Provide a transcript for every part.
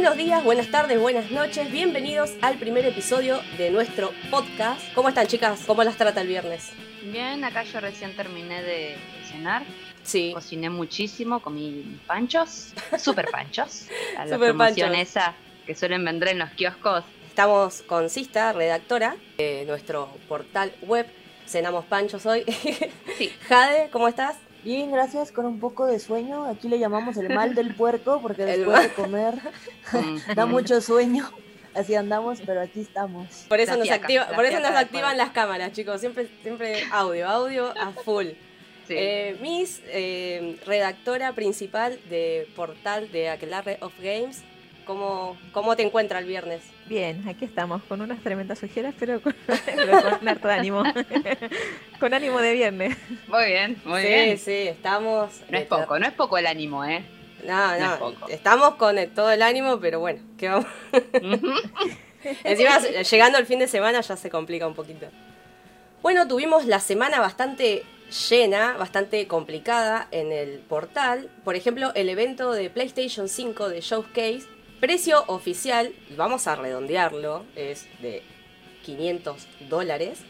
Buenos días, buenas tardes, buenas noches. Bienvenidos al primer episodio de nuestro podcast. ¿Cómo están, chicas? ¿Cómo las trata el viernes? Bien, acá yo recién terminé de cenar. Sí. Cociné muchísimo, comí panchos, super panchos. A la Super promoción panchos. esa que suelen vender en los kioscos. Estamos con Sista, redactora de nuestro portal web. Cenamos panchos hoy. Sí. Jade, ¿cómo estás? Bien, gracias, con un poco de sueño. Aquí le llamamos el mal del puerco porque después de comer da mucho sueño. Así andamos, pero aquí estamos. Por eso La nos, fiaca, activa, por eso nos activan las cámaras, chicos. Siempre, siempre audio, audio a full. Sí. Eh, Miss, eh, redactora principal de portal de Aquelarre of Games. ¿Cómo, ¿Cómo te encuentra el viernes? Bien, aquí estamos con unas tremendas ojeras, pero con, pero con harto ánimo. con ánimo de viernes. Muy bien, muy sí, bien. sí, estamos. No es eh, poco, no es poco el ánimo, ¿eh? No, no es no, poco. estamos con el- todo el ánimo, pero bueno, ¿qué vamos? Encima, llegando el fin de semana ya se complica un poquito. Bueno, tuvimos la semana bastante llena, bastante complicada en el portal. Por ejemplo, el evento de PlayStation 5 de Showcase. Precio oficial, vamos a redondearlo, es de 500 dólares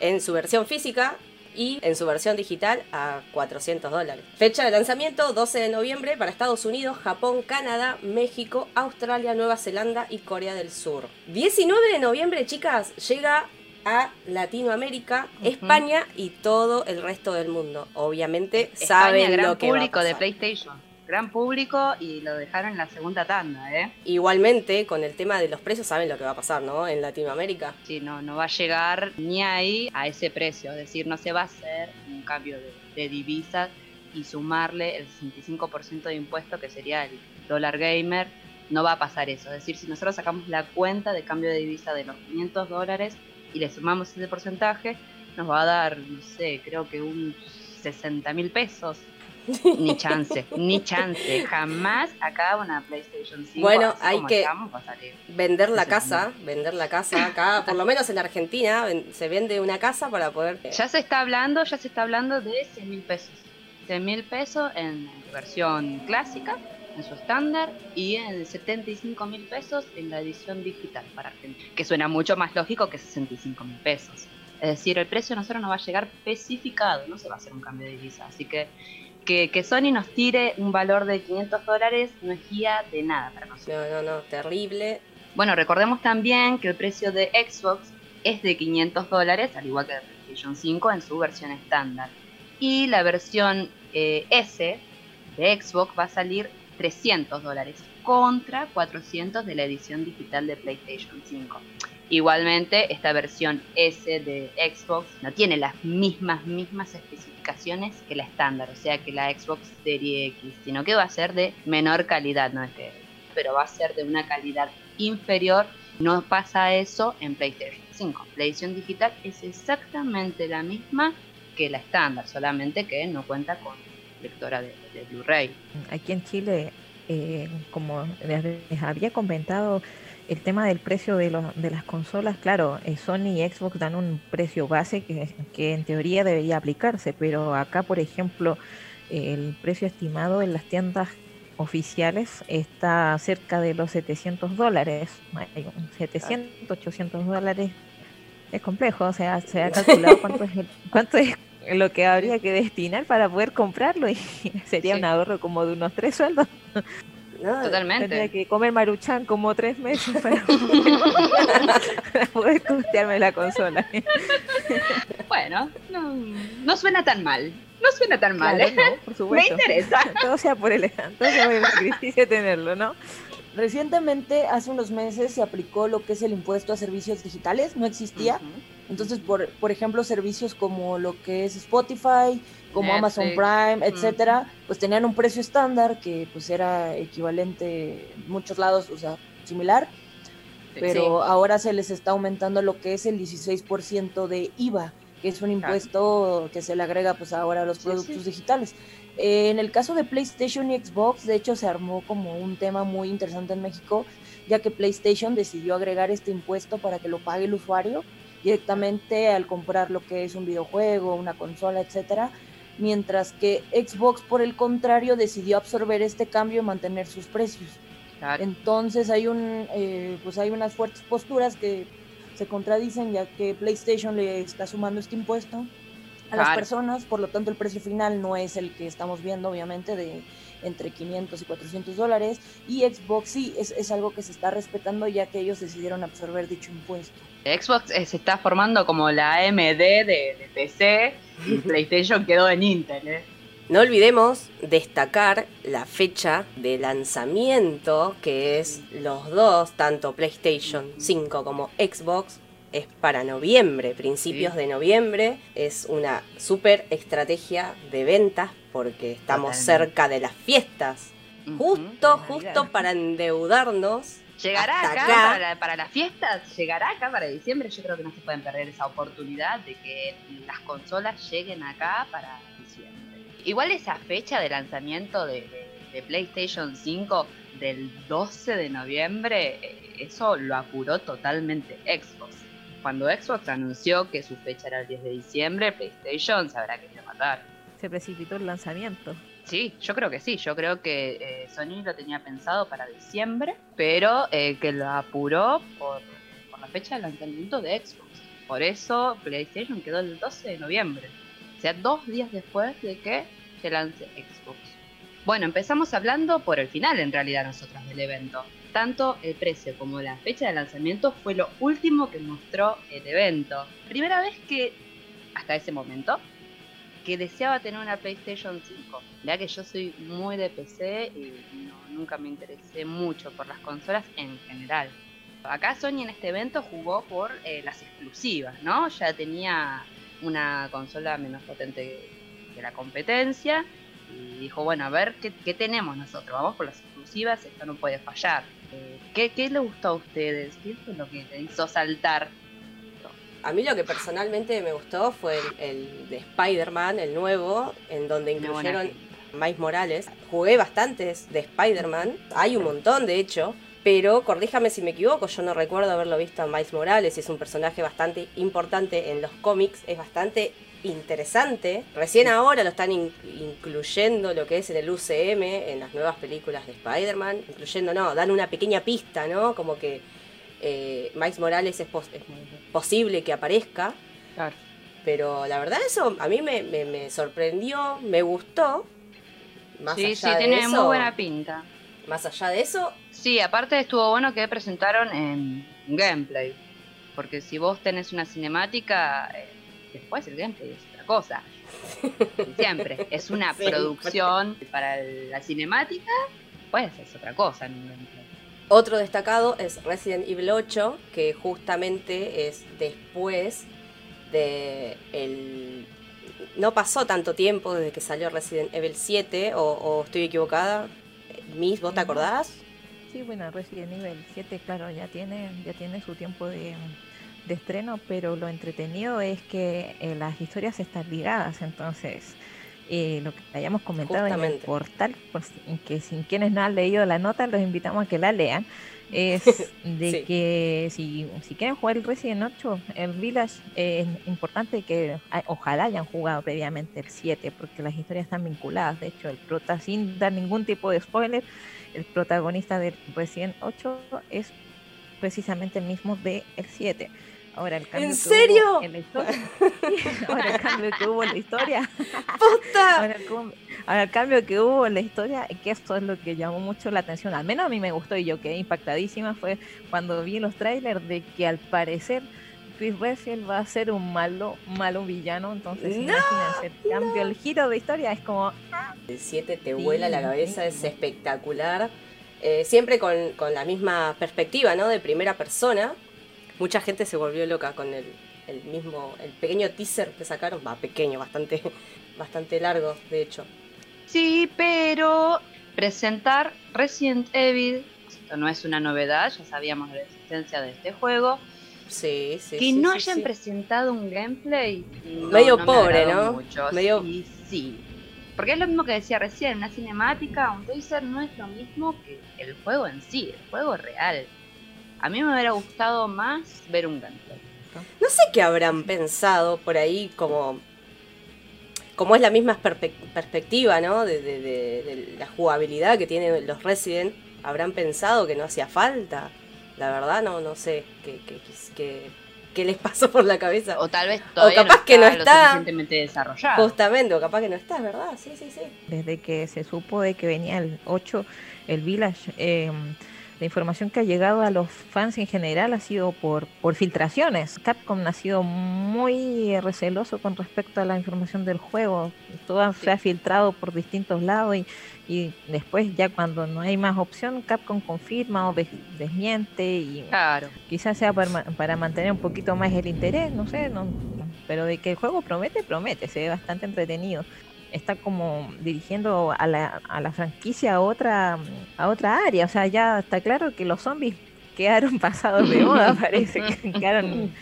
en su versión física y en su versión digital a 400 dólares. Fecha de lanzamiento 12 de noviembre para Estados Unidos, Japón, Canadá, México, Australia, Nueva Zelanda y Corea del Sur. 19 de noviembre, chicas, llega a Latinoamérica. España y todo el resto del mundo. Obviamente España, saben gran lo que va a público de. PlayStation. Gran público y lo dejaron en la segunda tanda, ¿eh? Igualmente, con el tema de los precios, saben lo que va a pasar, ¿no? En Latinoamérica. Sí, no, no va a llegar ni ahí a ese precio. Es decir, no se va a hacer un cambio de, de divisas y sumarle el 65% de impuesto que sería el dólar gamer. No va a pasar eso. Es decir, si nosotros sacamos la cuenta de cambio de divisa de los 500 dólares y le sumamos ese porcentaje, nos va a dar, no sé, creo que un 60 mil pesos. Ni chance, ni chance. Jamás acá una PlayStation 5. Bueno, así hay como que- estamos, va a salir. Vender la casa, vender la casa acá, por lo menos en Argentina, se vende una casa para poder... Ya se está hablando, ya se está hablando de 100 mil pesos. 100 mil pesos en versión clásica, en su estándar, y en 75 mil pesos en la edición digital para Argentina. Que suena mucho más lógico que 65 mil pesos. Es decir, el precio a nosotros no va a llegar especificado, no se va a hacer un cambio de divisa. Así que que, que Sony nos tire un valor de 500 dólares no es guía de nada para nosotros. No, no, no, terrible. Bueno, recordemos también que el precio de Xbox es de 500 dólares, al igual que de PlayStation 5 en su versión estándar. Y la versión eh, S de Xbox va a salir 300 dólares contra 400 de la edición digital de PlayStation 5. Igualmente, esta versión S de Xbox no tiene las mismas, mismas especificaciones que la estándar, o sea que la Xbox Series X, sino que va a ser de menor calidad, no es que, pero va a ser de una calidad inferior. No pasa eso en PlayStation 5. La edición digital es exactamente la misma que la estándar, solamente que no cuenta con lectora de, de Blu-ray. Aquí en Chile, eh, como les había comentado, el tema del precio de, los, de las consolas, claro, eh, Sony y Xbox dan un precio base que, que en teoría debería aplicarse, pero acá, por ejemplo, el precio estimado en las tiendas oficiales está cerca de los 700 dólares. Hay un 700, 800 dólares. Es complejo, o sea, se ha calculado cuánto es, el- cuánto es lo que habría que destinar para poder comprarlo y sería Sí. un ahorro como de unos tres sueldos. ¿No? Tendría Totalmente. que comer maruchan como tres meses para, para poder costearme la consola. Bueno, no, no suena tan mal. No suena tan mal, Claro, ¿eh? no, por Me supuesto. interesa. Todo sea por el, todo sea por el sacrificio de tenerlo, ¿no? Recientemente, hace unos meses, se aplicó lo que es el impuesto a servicios digitales, no existía. Entonces, por, por ejemplo, servicios como lo que es Spotify, como Amazon. Prime, etcétera, pues tenían un precio estándar que pues era equivalente en muchos lados, o sea, similar, pero ahora se les está aumentando lo que es el 16% de IVA, que es un impuesto que se le agrega pues ahora a los Sí, productos sí. digitales. Eh, en el caso de PlayStation y Xbox, de hecho se armó como un tema muy interesante en México, ya que PlayStation decidió agregar este impuesto para que lo pague el usuario directamente al comprar lo que es un videojuego, una consola, etcétera, mientras que Xbox por el contrario decidió absorber este cambio y mantener sus precios. Entonces hay un, eh, pues hay unas fuertes posturas que se contradicen ya que PlayStation le está sumando este impuesto a las personas, por lo tanto el precio final no es el que estamos viendo, obviamente, de entre 500 y 400 dólares, y Xbox sí es, es algo que se está respetando ya que ellos decidieron absorber dicho impuesto. Xbox eh, se está formando como la AMD de, PC y PlayStation quedó en Intel. ¿eh? No olvidemos destacar la fecha de lanzamiento, que es los dos, tanto PlayStation 5 como Xbox, es para noviembre, principios de noviembre. Es una super estrategia de ventas porque estamos cerca de las fiestas. Justo, justo para endeudarnos. Llegará acá, Para, las fiestas, llegará acá para diciembre. Yo creo que no se pueden perder esa oportunidad de que las consolas lleguen acá para diciembre. Igual esa fecha de lanzamiento de, PlayStation 5 del 12 de noviembre, eh, eso lo apuró totalmente Xbox cuando Xbox anunció que su fecha era el 10 de diciembre, PlayStation se habrá querido matar. Se precipitó el lanzamiento. Sí, yo creo que sí. Yo creo que eh, Sony lo tenía pensado para diciembre, pero eh, que lo apuró por, la fecha de lanzamiento de Xbox. Por eso PlayStation quedó el 12 de noviembre. O sea, dos días después de que se lance Xbox. Bueno, empezamos hablando por el final en realidad nosotros del evento. Tanto el precio como la fecha de lanzamiento fue lo último que mostró el evento. Primera vez que, hasta ese momento, que deseaba tener una PlayStation 5. Ya que yo soy muy de PC y nunca me interesé mucho por las consolas en general. Acá Sony en este evento jugó por eh, las exclusivas, ¿no? Ya tenía una consola menos potente que la competencia y dijo, bueno, a ver qué, tenemos nosotros, vamos por las exclusivas, esto no puede fallar. Eh, ¿qué, ¿Qué le gustó a ustedes? ¿Qué fue lo que te hizo saltar? A mí lo que personalmente me gustó fue el, de Spider-Man, el nuevo, en donde incluyeron Miles Morales. Jugué bastantes de Spider-Man, hay un montón de hecho, pero corríjame si me equivoco, yo no recuerdo haberlo visto a Miles Morales, es un personaje bastante importante en los cómics, es bastante interesante. Recién ahora lo están incluyendo lo que es en el UCM, en las nuevas películas de Spider-Man. Incluyendo, no, dan una pequeña pista, ¿no? Como que eh, Miles Morales es, posible que aparezca. Claro. Pero la verdad eso a mí me, sorprendió, me gustó. Más sí, sí, tiene muy buena pinta. Más allá de eso... Sí, aparte estuvo bueno que presentaron en gameplay. Porque si vos tenés una cinemática... Eh, después el gameplay es otra cosa. Siempre. Es una producción para la cinemática, pues es otra cosa en un gameplay. Otro destacado es Resident Evil 8, que justamente es después de el... No pasó tanto tiempo desde que salió Resident Evil 7, o, estoy equivocada. Miss, ¿vos te acordás? Sí, bueno, Resident Evil 7, claro, ya tiene, ya tiene su tiempo de, de estreno, pero lo entretenido es que eh, las historias están ligadas, entonces eh, lo que hayamos comentado en el portal, pues, que sin quienes no han leído la nota, los invitamos a que la lean, es de que si, si, quieren jugar el Resident 8, el Village, es importante que ojalá hayan jugado previamente el 7, porque las historias están vinculadas, de hecho el prota, sin dar ningún tipo de spoiler, el protagonista del Resident 8 es precisamente el mismo de el 7. Ahora el cambio ¿En serio? en la historia. ahora el cambio que hubo en la historia. ¡Puta! Ahora el, cambio que hubo en la historia, que esto es lo que llamó mucho la atención, al menos a mí me gustó y yo quedé impactadísima, fue cuando vi los trailers de que al parecer Chris Redfield va a ser un malo, malo villano, entonces imagínense, el cambio, el giro de historia es como... El 7 te vuela la cabeza, es espectacular. Eh, siempre con, con, la misma perspectiva, ¿no? De primera persona, mucha gente se volvió loca con el, mismo, el pequeño teaser que sacaron, va pequeño, bastante, bastante largo, de hecho. Sí, pero presentar Resident Evil, esto no es una novedad, ya sabíamos de la existencia de este juego. Sí, sí. Que no hayan presentado un gameplay. Medio pobre, ¿no? Medio... Sí, sí. Porque es lo mismo que decía recién, una cinemática, un teaser no es lo mismo que el juego en sí, el juego real. A mí me hubiera gustado más ver un gameplay. No sé qué habrán pensado por ahí como... Como es la misma perspectiva, ¿no? De, la jugabilidad que tienen los Resident. habrán pensado que no hacía falta. La verdad no, no sé qué, qué, qué, qué les pasó por la cabeza. O tal vez todavía o capaz no que no está lo está suficientemente desarrollado. Justamente, o capaz que no estás, ¿verdad? Sí, sí, sí. Desde que se supo de que venía el 8, el Village, eh, la información que ha llegado a los fans en general ha sido por, por filtraciones. Capcom ha sido muy receloso con respecto a la información del juego. Todo se ha filtrado por distintos lados y, y después ya cuando no hay más opción, Capcom confirma o des- desmiente y Claro. quizás sea para, ma- para mantener un poquito más el interés, no sé, no, pero de que el juego promete, promete, se ve bastante entretenido. Está como dirigiendo a la, a la franquicia a otra, a otra área, o sea, ya está claro que los zombies quedaron pasados de moda, parece, que quedaron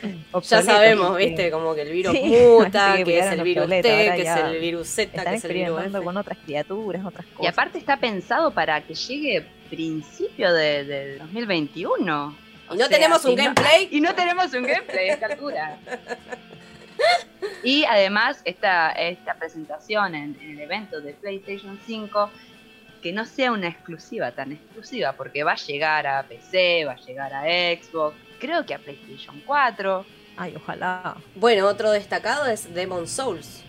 Ya sabemos, que ¿viste? Como que el virus Sí, muta, que que es el virus T, que es el virus Z, Están que es el virus F. con otras criaturas, otras cosas. Y aparte está pensado para que llegue principio de, de 2021. O Y no sea, tenemos un y no- gameplay. y no tenemos un gameplay a esta altura. Y además esta, esta presentación en, en el evento de PlayStation 5, que no sea una exclusiva tan exclusiva, porque va a llegar a PC, va a llegar a Xbox, creo que a PlayStation 4. Ay, ojalá. Bueno, otro destacado es Demon Souls,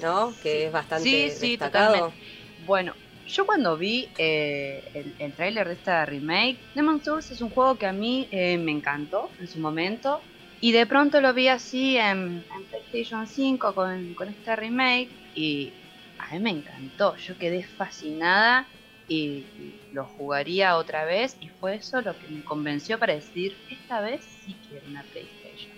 ¿no? Que Sí. es bastante Sí, sí, destacado. totalmente. Bueno, yo cuando vi eh, el, el tráiler de esta remake, Demon Souls es un juego que a mí eh, me encantó en su momento. Y de pronto lo vi así en, PlayStation 5 con, con esta remake y a mí me encantó. Yo quedé fascinada y, lo jugaría otra vez y fue eso lo que me convenció para decir, esta vez sí quiero una PlayStation.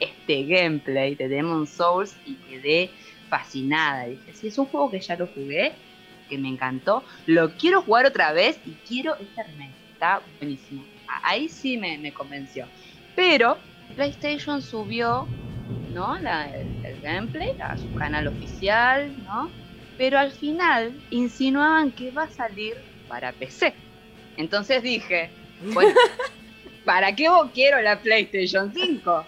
Este gameplay de Demon Souls y quedé fascinada. Dije, sí, es un juego que ya lo jugué, que me encantó. Lo quiero jugar otra vez y quiero este remake. Está buenísimo. Ahí sí me, me convenció. Pero PlayStation subió ¿no? La- el, el gameplay a su canal oficial, ¿no? Pero al final insinuaban que va a salir para PC. Entonces dije, bueno, ¿para qué vos quiero la PlayStation 5?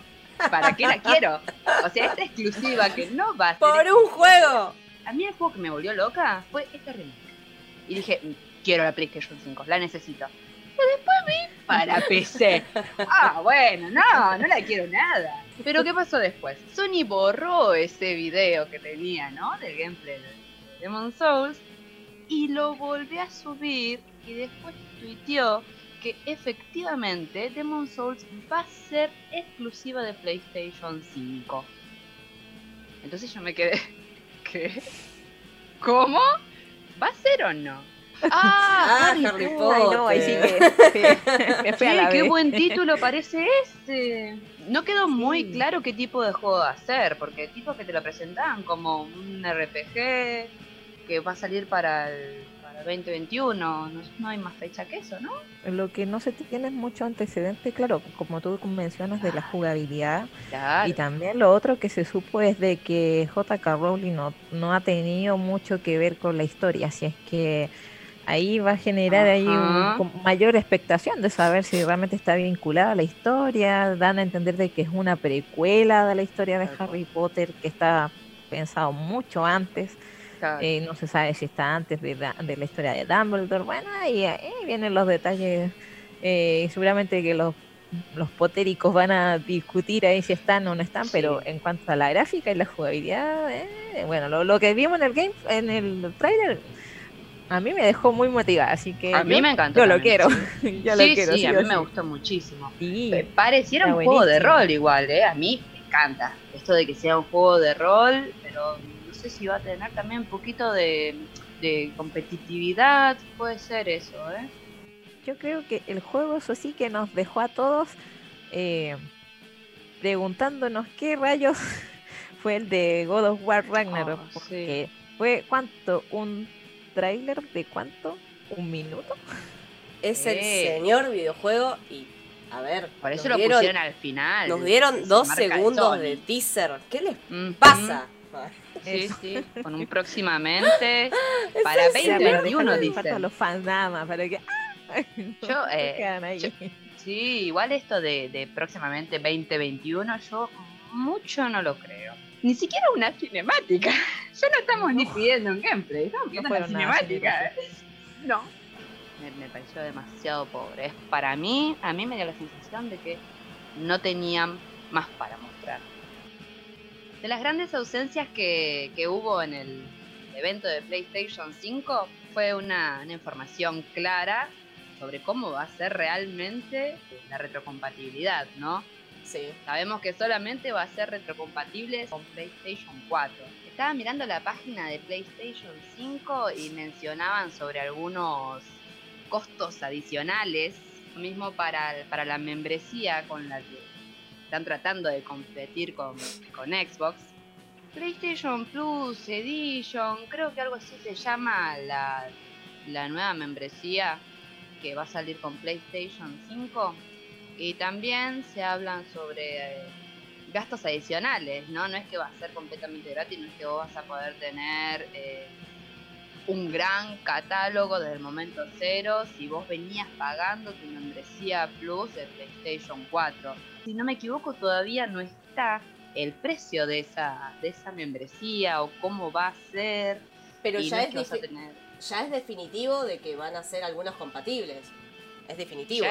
¿Para qué la quiero? O sea, esta exclusiva que no va a ser ¡Por un juego! a mí el juego que me volvió loca fue este remake. Y dije, "Mm, quiero la PlayStation 5, la necesito. Pero después vi para PC. Ah, bueno, no, no la quiero nada. Pero ¿qué pasó después? Sony borró ese video que tenía, ¿no? Del gameplay de Demon Souls. Y lo volvió a subir y después tuiteó que efectivamente Demon Souls va a ser exclusiva de PlayStation 5. Entonces yo me quedé. ¿Qué? ¿Cómo? ¿Va a ser o no? Ah, ¡Ah! Harry Ay, Potter. no, ahí sí que sí, Che, la qué buen título parece este. No quedó muy Sí. claro qué tipo de juego va a ser, porque tipo que te lo presentaban como un RPG que va a salir para el para 2021, no, no hay más fecha que eso, ¿no? Lo que no se tiene es mucho antecedente, claro, como tú mencionas, de la jugabilidad. Claro. Y también lo otro que se supo es de que JK Rowling no, no ha tenido mucho que ver con la historia, así es que ahí va a generar ahí un- mayor expectación de saber si realmente está vinculada a la historia, dan a entender de que es una precuela de la historia de. Harry Potter que está pensado mucho antes. Claro. Eh, no se sabe si está antes de, la- de la historia de Dumbledore. Bueno, ahí, ahí vienen los detalles. Eh, seguramente que los, los potéricos van a discutir ahí si están o no están, Sí. pero en cuanto a la gráfica y la jugabilidad, eh, bueno, lo, lo que vimos en el game, en el trailer, a mí me dejó muy motivada, así que A yo, mí me encantó yo lo quiero. yo lo sí, quiero. sí, sí a mí me sí. gustó muchísimo. Sí, Pareciera Está un juego de rol igual, ¿eh? A mí me encanta esto de que sea un juego de rol, pero no sé si va a tener también un poquito de, de competitividad, puede ser eso, ¿eh? Yo creo que el juego, eso sí, que nos dejó a todos eh, preguntándonos qué rayos fue el de God of War Ragnarok. Oh, sí. porque fue, ¿cuánto? ¿Un tráiler de cuánto? ¿Un minuto? Es el señor videojuego y, a ver, Por eso nos lo dieron, pusieron al final. nos dieron dos segundos de teaser. ¿Qué les Ujú. pasa? Sí, sí, con un próximamente para en Ya, 2021 pero dejar- falta dicen. los fans nada más para que Yo, se eh, quedan ahí. yo- Sí, igual esto de, de próximamente 2021, yo mucho no lo creo. Ni siquiera una cinemática. Ya no estamos ni pidiendo un gameplay, estamos pidiendo una fueron nada cinemática. No. me, pareció demasiado pobre. Para mí, a mí me dio la sensación de que no tenían más para mostrar. De las grandes ausencias que, hubo en el evento de PlayStation 5 fue una, una, información clara sobre cómo va a ser realmente la retrocompatibilidad, ¿no? Sí. Sabemos que solamente va a ser retrocompatible con PlayStation 4. Estaba mirando la página de PlayStation 5 y mencionaban sobre algunos costos adicionales, mismo para, para la membresía con la que están tratando de competir con, con Xbox. PlayStation Plus Edition, creo que algo así se llama la, la nueva membresía que va a salir con PlayStation 5. Y también se hablan sobre eh, gastos adicionales, ¿no? No es que va a ser completamente gratis, no es que vos vas a poder tener eh, un gran catálogo desde el momento cero si vos venías pagando tu membresía Plus de PlayStation 4. Si no me equivoco, todavía no está el precio de esa, de esa membresía o cómo va a ser. Pero ya, es ya es definitivo de que van a ser algunos compatibles. Es definitivo.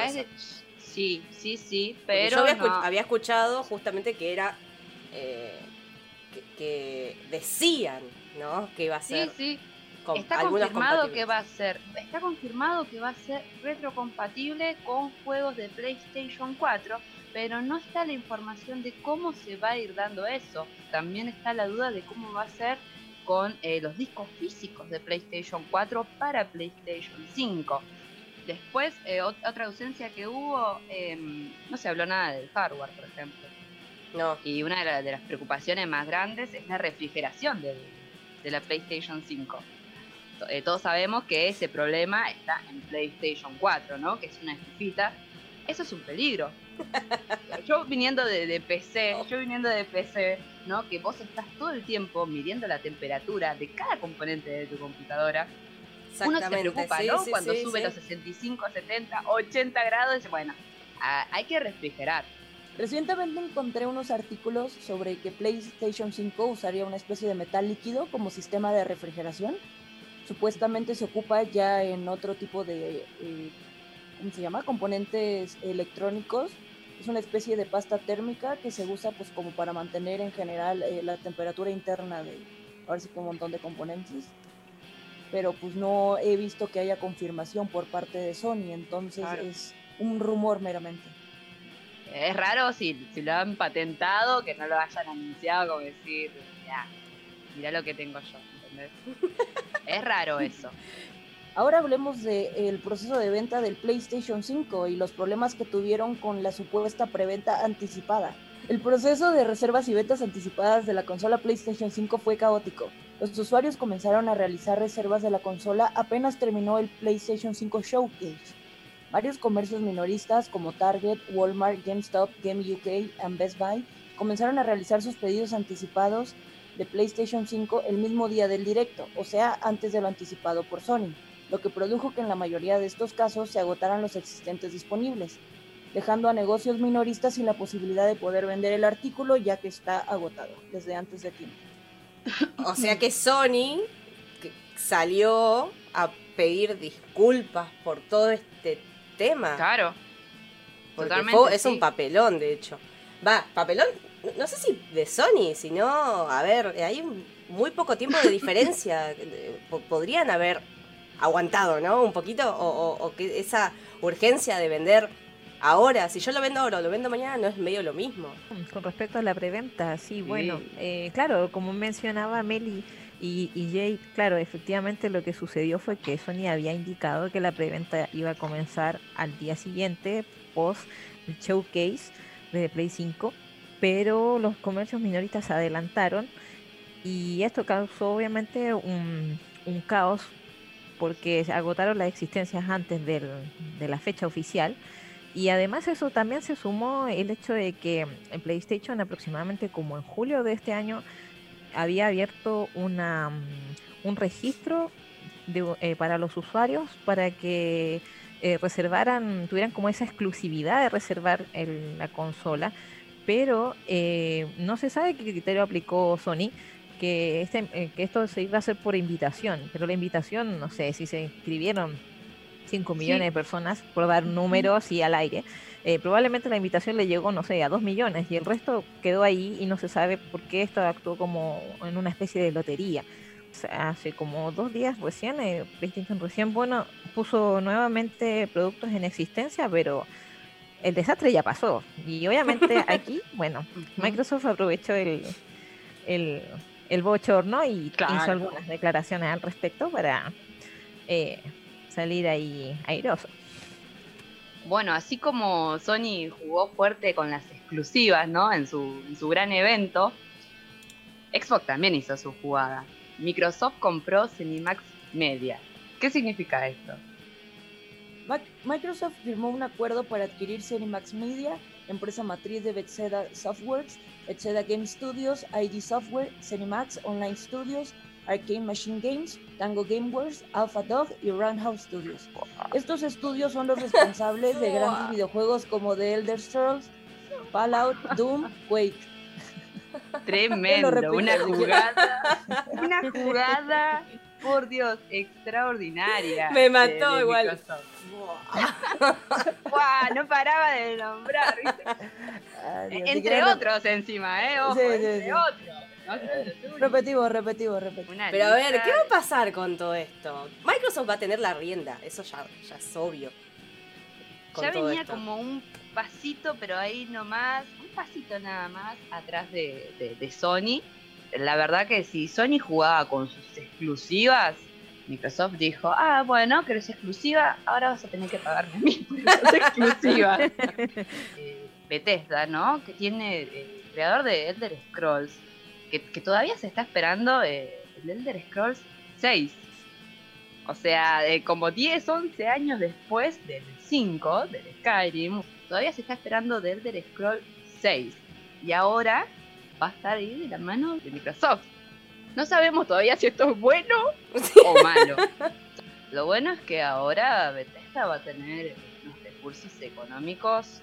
Sí, sí, sí, pero. yo había, escuchado justamente que era. Eh, que, decían, ¿no? Que iba a ser. Sí, sí está confirmado que va a ser, está confirmado que va a ser retrocompatible con juegos de PlayStation 4, pero no está la información de cómo se va a ir dando eso. También está la duda de cómo va a ser con eh, los discos físicos de PlayStation 4 para PlayStation 5. Después, eh, otra ausencia que hubo, em, no se habló nada del hardware, por ejemplo. No. Y una de, las preocupaciones más grandes es la refrigeración de, de la PlayStation 5. Eh, todos sabemos que ese problema está en PlayStation 4, ¿no? Que es una estufita. Eso es un peligro. yo viniendo de, PC, yo viniendo de PC, ¿no? Que vos estás todo el tiempo midiendo la temperatura de cada componente de tu computadora. Uno se preocupa, ¿no? Cuando sube los 65, 70, 80 grados, bueno, hay que refrigerar. Recientemente encontré unos artículos sobre que PlayStation 5 usaría una especie de metal líquido como sistema de refrigeración supuestamente se ocupa ya en otro tipo de, eh, ¿cómo se llama? Componentes electrónicos. Es una especie de pasta térmica que se usa pues como para mantener en general eh, la temperatura interna de, ahora sí un montón de componentes. Pero pues no he visto que haya confirmación por parte de Sony, entonces es un rumor meramente. Es raro si, si lo han patentado, que no lo hayan anunciado como decir, ya, mira lo que tengo yo. es raro eso. Ahora hablemos del proceso de venta del PlayStation 5 y los problemas que tuvieron con la supuesta preventa anticipada. El proceso de reservas y ventas anticipadas de la consola PlayStation 5 fue caótico. Los usuarios comenzaron a realizar reservas de la consola apenas terminó el PlayStation 5 Showcase. Varios comercios minoristas como Target, Walmart, GameStop, Game UK y Best Buy comenzaron a realizar sus pedidos anticipados de PlayStation 5 el mismo día del directo, o sea, antes de lo anticipado por Sony, lo que produjo que en la mayoría de estos casos se agotaran los existentes disponibles, dejando a negocios minoristas sin la posibilidad de poder vender el artículo ya que está agotado desde antes de tiempo. O sea que Sony salió a pedir disculpas por todo este tema. Claro. Totalmente, es un papelón, de hecho. Va, papelón no sé si de Sony, sino, a ver, hay muy poco tiempo de diferencia. Podrían haber aguantado, ¿no? Un poquito, o, que esa urgencia de vender ahora, si yo lo vendo ahora o lo vendo mañana, no es medio lo mismo. Con respecto a la preventa, sí, bueno, eh, claro, como mencionaba Meli y, y, Jay, claro, efectivamente lo que sucedió fue que Sony había indicado que la preventa iba a comenzar al día siguiente, post showcase de Play 5 pero los comercios minoristas se adelantaron y esto causó obviamente un, caos porque agotaron las existencias antes de la fecha oficial y además eso también se sumó el hecho de que en PlayStation aproximadamente como en julio de este año había abierto una, un registro eh, para los usuarios para que eh, reservaran, tuvieran como esa exclusividad de reservar la consola pero eh, no se sabe qué criterio aplicó Sony, que, este, eh, que esto se iba a hacer por invitación, pero la invitación, no sé si se inscribieron 5 millones de personas, por dar números y al aire. Eh, probablemente la invitación le llegó, no sé, a 2 millones y el resto quedó ahí y no se sabe por qué esto actuó como en una especie de lotería. O sea, hace como dos días recién, eh, PlayStation recién, bueno, puso nuevamente productos en existencia, pero el desastre ya pasó. Y obviamente aquí, bueno, Microsoft aprovechó el, el, el bochorno y hizo algunas declaraciones al respecto para eh, salir ahí airoso. Bueno, así como Sony jugó fuerte con las exclusivas, ¿no? En su, en su gran evento, Xbox también hizo su jugada. Microsoft compró Cinemax Media. ¿Qué significa esto? Microsoft firmó un acuerdo para adquirir Cinemax Media, empresa matriz de Bethesda Softworks, Bethesda Game Studios, ID Software, Cinemax Online Studios, Arcane Machine Games, Tango Gameworks, Alpha Dog y Roundhouse Studios. Estos estudios son los responsables de grandes videojuegos como The Elder Scrolls, Fallout, Doom, Quake. Tremendo, una jugada, una jugada por Dios, extraordinaria. Me mató igual. no paraba de nombrar, entre otros encima, ¿eh? Ojo, entre otros. Repetivo, repetivo, repetivo. Pero a ver, ¿qué va a pasar con todo esto? Microsoft va a tener la rienda, eso ya, ya es obvio. Ya venía como un pasito, pero ahí nomás, un pasito nada más atrás de, de Sony la verdad que si Sony jugaba con sus exclusivas, Microsoft dijo, ah, bueno, que eres exclusiva, ahora vas a tener que pagarme a mí por esas exclusivas. Eh, Bethesda, ¿no? Que tiene eh, el creador de Elder Scrolls, que, todavía se está esperando eh, el Elder Scrolls 6. O sea, como 10, 11 años después del 5, del Skyrim, todavía se está esperando de Elder Scrolls 6. Y ahora va a estar ahí de la mano de Microsoft. No sabemos todavía si esto es bueno o malo. Lo bueno es que ahora Bethesda va a tener unos recursos económicos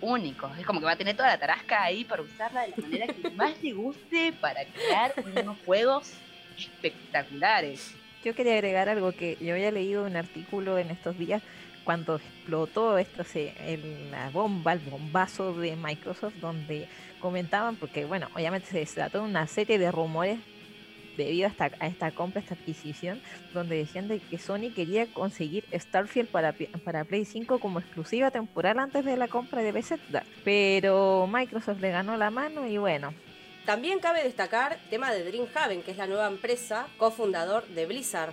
únicos. Es como que va a tener toda la tarasca ahí para usarla de la manera que más le guste para crear unos juegos espectaculares. Yo quería agregar algo que yo había leído un artículo en estos días cuando explotó esto, la bomba, el bombazo de Microsoft, donde comentaban, porque bueno, obviamente se trató de una serie de rumores debido a esta, a esta compra, esta adquisición, donde decían de que Sony quería conseguir Starfield para, para Play 5 como exclusiva temporal antes de la compra de Bethesda, pero Microsoft le ganó la mano y bueno. También cabe destacar tema de Dreamhaven, que es la nueva empresa cofundador de Blizzard.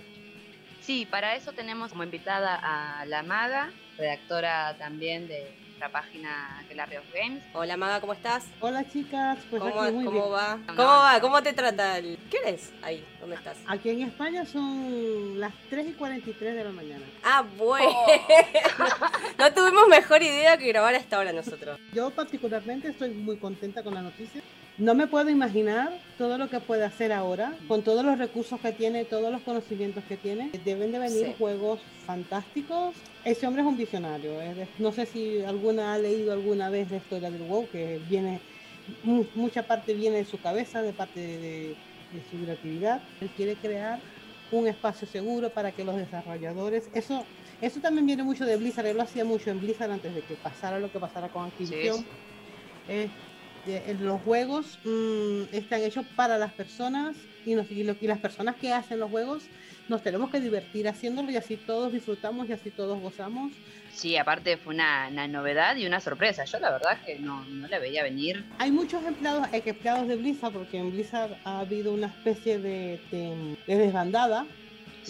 Sí, para eso tenemos como invitada a la maga, redactora también de nuestra página que la Riot Games. Hola Maga, ¿cómo estás? Hola chicas, pues ¿Cómo, ¿cómo va? ¿Cómo va? ¿Cómo te trata el... ¿Qué eres ahí? ¿Dónde estás? Aquí en España son las 3 y 43 de la mañana. Ah, bueno. no tuvimos mejor idea que grabar a esta hora nosotros. Yo particularmente estoy muy contenta con la noticia no me puedo imaginar todo lo que puede hacer ahora, con todos los recursos que tiene, todos los conocimientos que tiene. Deben de venir juegos fantásticos. Ese hombre es un visionario. No sé si alguna ha leído alguna vez la historia del WoW, que viene, mucha parte viene de su cabeza, de parte de, su creatividad. Él quiere crear un espacio seguro para que los desarrolladores, eso, eso también viene mucho de Blizzard, él lo hacía mucho en Blizzard antes de que pasara lo que pasara con Activision. Eh, los juegos mm, están hechos para las personas y, nos, y, las personas que hacen los juegos nos tenemos que divertir haciéndolo y así todos disfrutamos y así todos gozamos. Sí, aparte fue una, novedad y una sorpresa. Yo la verdad que no, no la veía venir. Hay muchos empleados, empleados de Blizzard, porque en Blizzard ha habido una especie de, desbandada,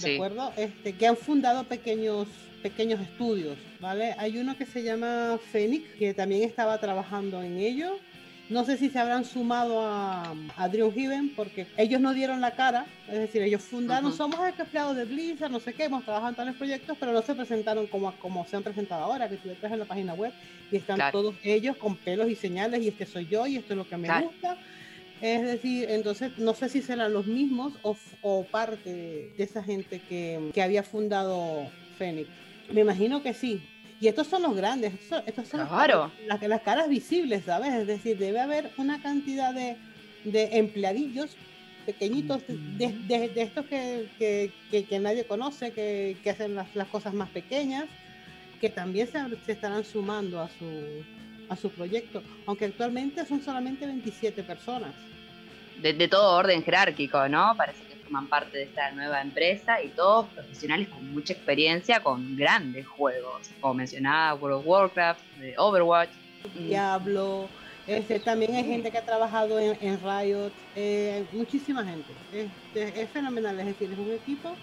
¿de acuerdo? Este, que han fundado pequeños pequeños estudios, ¿vale? Hay uno que se llama Phoenix, que también estaba trabajando en ello no sé si se habrán sumado a, a Dreamhaven porque ellos no dieron la cara, es decir, ellos fundaron, somos empleados de Blizzard, no sé qué, hemos trabajado en tales proyectos, pero no se presentaron como, como se han presentado ahora, que tú entras en la página web y están todos ellos con pelos y señales y este soy yo y esto es lo que me gusta. Es decir, entonces no sé si serán los mismos o, o parte de, esa gente que, que había fundado Phoenix. Me imagino que sí, y estos son los grandes, estos son, las, las, caras visibles, ¿sabes? Es decir, debe haber una cantidad de, de empleadillos pequeñitos, de, estos que, que, nadie conoce, que, hacen las, las, cosas más pequeñas, que también se, se, estarán sumando a su, a su proyecto, aunque actualmente son solamente 27 personas. De, de todo orden jerárquico, ¿no? Parece que forman parte de esta nueva empresa y todos profesionales con mucha experiencia, con grandes juegos, como mencionaba World of Warcraft, Overwatch. Diablo, este, también hay gente que ha trabajado en, Riot, eh, muchísima gente. Este, es fenomenal, es decir, es un equipo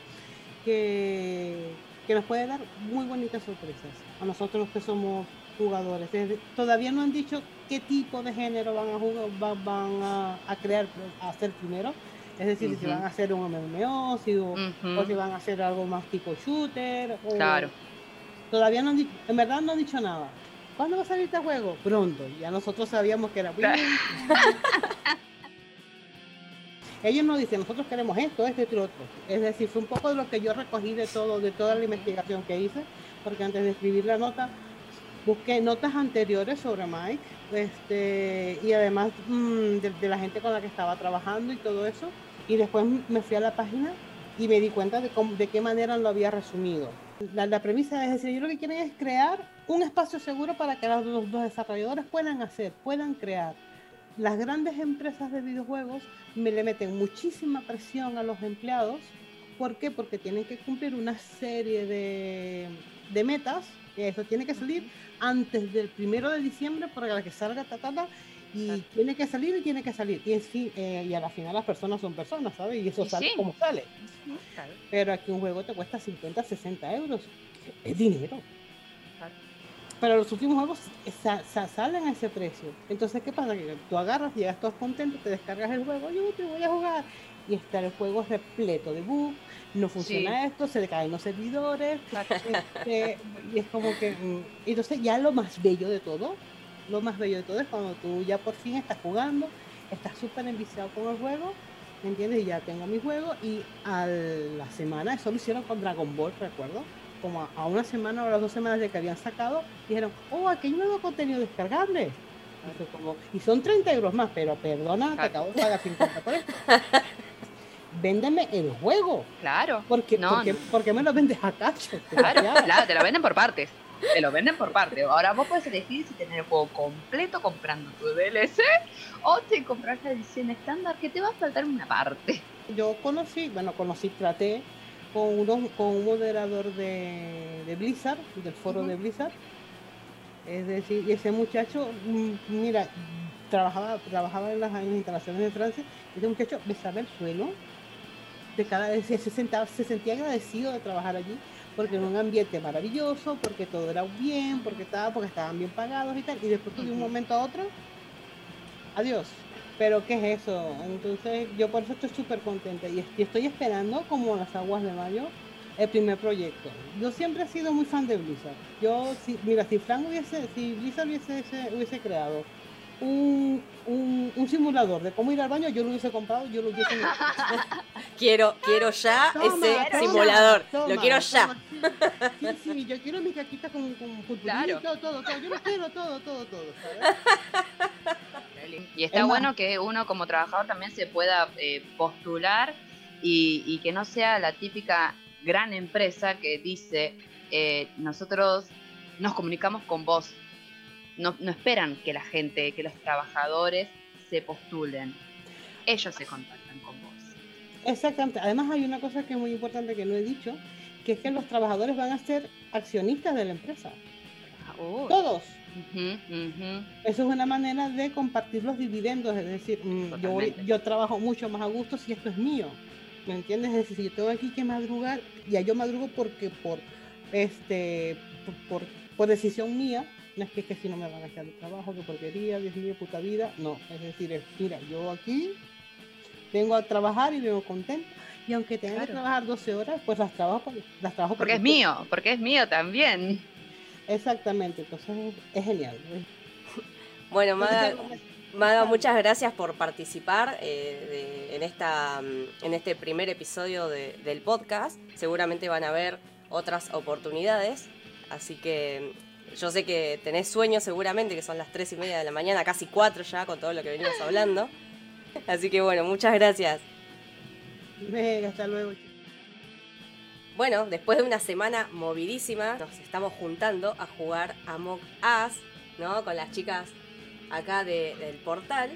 que, que nos puede dar muy bonitas sorpresas a nosotros que somos jugadores. todavía no han dicho qué tipo de género van a jugar, van, a, crear, a hacer primero. Es decir, si van a hacer un MMO, si, o, si van a hacer algo más tipo shooter. claro. Todavía no han dicho, en verdad no han dicho nada. ¿Cuándo va a salir este juego? Pronto. Ya nosotros sabíamos que era. Ellos nos dicen, nosotros queremos esto, esto y otro. Es decir, fue un poco de lo que yo recogí de todo, de toda la investigación que hice, porque antes de escribir la nota, busqué notas anteriores sobre Mike, este, y además mm, de, la gente con la que estaba trabajando y todo eso. Y después me fui a la página y me di cuenta de, de qué manera lo había resumido. La, la, premisa es decir, yo lo que quieren es crear un espacio seguro para que los, los desarrolladores puedan hacer, puedan crear. Las grandes empresas de videojuegos me le meten muchísima presión a los empleados. ¿Por qué? Porque tienen que cumplir una serie de, de metas. Eso tiene que salir antes del primero de diciembre para que salga tatata. Y tiene que salir y tiene que salir. Y, eh, y a la final las personas son personas, ¿sabes? Y eso sale como sale. Pero aquí un juego te cuesta 50, 60 euros. Es dinero. Pero los últimos juegos salen a ese precio. Entonces, ¿qué pasa? Que tú agarras, llegas todo contento, te descargas el juego, yo te voy a jugar. Y está el juego repleto de bugs, no funciona esto, se le caen los servidores. Este, y es como que. Mm, entonces, ya lo más bello de todo, lo más bello de todo es cuando tú ya por fin estás jugando, estás súper enviciado con el juego, ¿me entiendes? Y ya tengo mi juego. Y a la semana, eso lo hicieron con Dragon Ball, recuerdo como a una semana o a las dos semanas de que habían sacado, dijeron, oh, aquí hay nuevo contenido descargable. y son 30 euros más, pero perdona, te acabo de pagar 50 por esto. Véndeme el juego. Claro. Porque, no, porque, me lo vendes a cacho. Claro, claro, te lo venden por partes. Te lo venden por partes. Ahora vos puedes elegir si tener el juego completo comprando tu DLC o te compras la edición estándar que te va a faltar una parte. Yo conocí, bueno, conocí, traté con, uno, con un moderador de, de Blizzard, del foro de Blizzard. Es decir, y ese muchacho, mm, mira, trabajaba, trabajaba en las, instalaciones de Francia, y ese muchacho besaba el suelo, de cada se, sentaba, se sentía agradecido de trabajar allí, porque era un ambiente maravilloso, porque todo era bien, porque estaba, porque estaban bien pagados y tal, y después de un momento a otro, adiós pero ¿qué es eso? Entonces yo por eso estoy súper contenta y estoy esperando como las aguas de mayo el primer proyecto. Yo siempre he sido muy fan de Blizzard. Yo, si, mira, si Frank hubiese, si Blizzard hubiese, hubiese creado un, un, simulador de cómo ir al baño, yo lo hubiese comprado, yo lo hubiese... quiero, quiero ya ese simulador, lo quiero ya. Sí, sí, yo quiero mi caquita con, con claro. todo, todo, todo, yo lo quiero todo, todo, todo, ¿sabes? Y está bueno que uno como trabajador también se pueda eh, postular y, que no sea la típica gran empresa que dice, eh, nosotros nos comunicamos con vos. No, no esperan que la gente, que los trabajadores se postulen. Ellos se contactan con vos. Exactamente. Además hay una cosa que es muy importante que no he dicho, que es que los trabajadores van a ser accionistas de la empresa. Todos. Eso es una manera de compartir los dividendos, es decir, mm, yo, trabajo mucho más a gusto si esto es mío. ¿Me entiendes? Es decir, si yo tengo aquí que madrugar, ya yo madrugo porque por este por, por, decisión mía, no es que, que si no me van a echar de trabajo, que porquería, Dios mío, puta vida, no, es decir, mira, yo aquí vengo a trabajar y vengo contento y aunque tenga que trabajar 12 horas, pues las trabajo, las trabajo porque es mío, porque es mío también. Exactamente, entonces es genial. Bueno, Maga, muchas gracias por participar eh, en, esta, en este primer episodio del podcast. Seguramente van a haber otras oportunidades, así que yo sé que tenés sueños seguramente, que son las tres y media de la mañana, casi cuatro ya, con todo lo que venimos hablando. Así que bueno, muchas gracias. Venga, hasta luego. Bueno, después de una semana movidísima, nos estamos juntando a jugar Among Us, ¿no? Con las chicas acá del portal.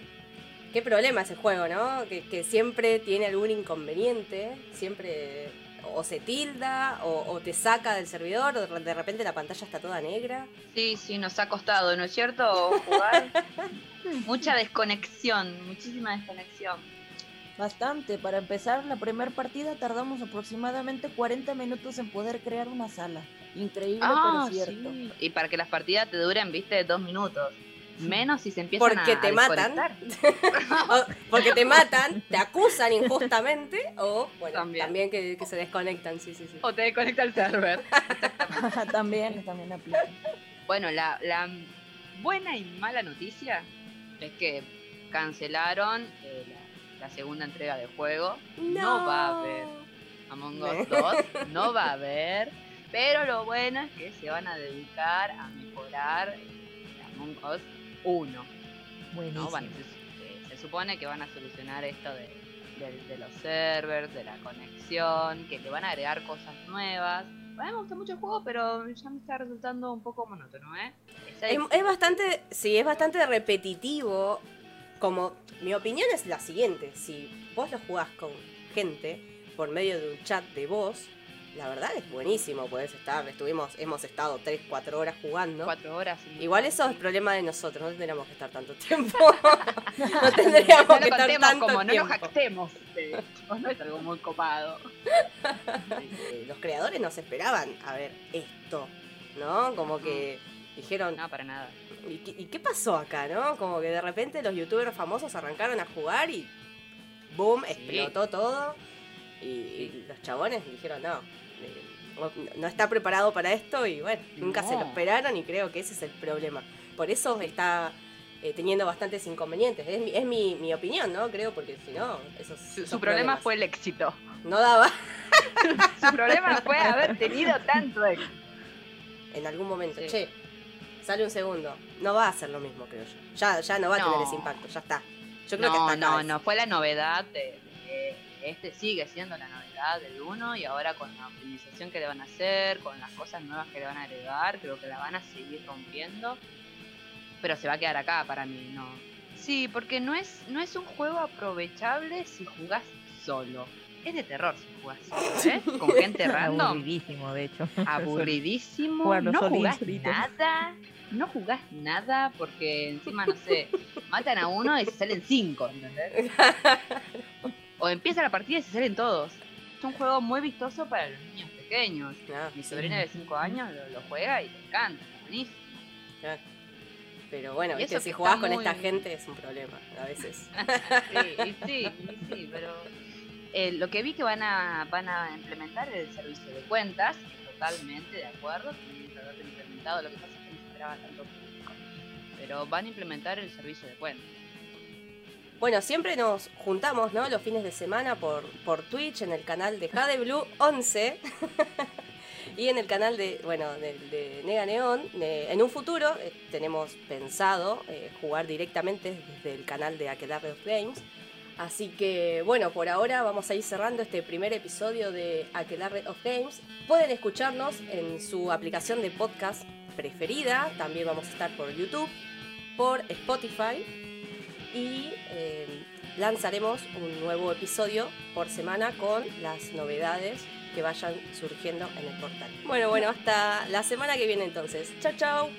Qué problema ese juego, ¿no? Que, siempre tiene algún inconveniente, siempre o se tilda o, te saca del servidor o de repente la pantalla está toda negra. Sí, sí, nos ha costado, ¿no es cierto? Jugar. Mucha desconexión, muchísima desconexión. Bastante. Para empezar la primera partida tardamos aproximadamente 40 minutos en poder crear una sala. Increíble, pero ah, cierto. Y para que las partidas te duren, viste, dos minutos. Menos si se empiezan porque te matan. porque te matan, te acusan injustamente o bueno, también, que, se desconectan, sí, sí, sí. O te desconecta el server. también, también aplica. Bueno, la, la buena y mala noticia es que cancelaron eh, la, segunda entrega del juego. No. va a haber Among Us 2, no va a haber. Pero lo bueno es que se van a dedicar a mejorar eh, Among Us 1. Buenísimo. se, supone que van a solucionar esto de, de, los servers, de la conexión, que le van a agregar cosas nuevas. A mí me gusta mucho el juego, pero ya me está resultando un poco monótono, ¿eh? es, bastante, sí, es bastante repetitivo. Como mi opinión es la siguiente: si vos lo jugás con gente por medio de un chat de voz, la verdad es buenísimo, puedes estar, estuvimos, hemos estado 3, 4 horas jugando. 4 horas. Igual eso es problema de nosotros, no tendríamos que estar tanto tiempo. no tendríamos que estar tanto como, tiempo. No nos jactemos, no es algo muy copado. Los creadores nos esperaban a ver esto, ¿no? Como que dijeron... No, para nada. ¿y qué, ¿Y qué pasó acá, no? Como que de repente los youtubers famosos arrancaron a jugar y... ¡Boom! Explotó todo. Y, los chabones dijeron, no, no está preparado para esto y bueno, nunca se lo esperaron y creo que ese es el problema. Por eso está eh, teniendo bastantes inconvenientes. Es, mi, mi, opinión, ¿no? Creo, porque si no, esos, Su, problema fue el éxito. No daba. Su problema fue haber tenido tanto éxito. En algún momento, che, sale un segundo. No va a ser lo mismo, creo yo. Ya, ya no va a tener ese impacto, ya está. Yo creo no, que No, no, fue la novedad de este sigue siendo la novedad del 1 y ahora con la optimización que le van a hacer, con las cosas nuevas que le van a agregar, creo que la van a seguir rompiendo. Pero se va a quedar acá para mí, no. Sí, porque no es, no es un juego aprovechable si jugás solo. Es de terror si jugás solo, ¿eh? Con gente random. Aburridísimo, de hecho. Aburridísimo. no jugás nada. No jugás nada porque encima, no sé, matan a uno y se salen cinco, ¿entendés? O empieza la partida y se salen todos. Es un juego muy vistoso para los niños pequeños. Mi sobrina de 5 años lo, juega y le encanta, buenísimo. Pero bueno, si jugás con esta gente es un problema a veces. sí, sí, sí, pero eh, lo que vi que van a, van a implementar es el servicio de cuentas, totalmente de acuerdo, tienen que implementado, lo que pasa es que no se esperaba tanto público. Pero van a implementar el servicio de cuentas. Bueno, siempre nos juntamos, ¿no? Los fines de semana por, por Twitch, en el canal de Jade Blue 11 y en el canal de, bueno, de, Nega en un futuro eh, tenemos pensado eh, jugar directamente desde el canal de Aquelarre of Games. Así que, bueno, por ahora vamos a ir cerrando este primer episodio de Aquelarre of Games. Pueden escucharnos en su aplicación de podcast preferida. También vamos a estar por YouTube, por Spotify y eh, lanzaremos un nuevo episodio por semana con las novedades que vayan surgiendo en el portal. Bueno, bueno, hasta la semana que viene entonces. Chao, chao.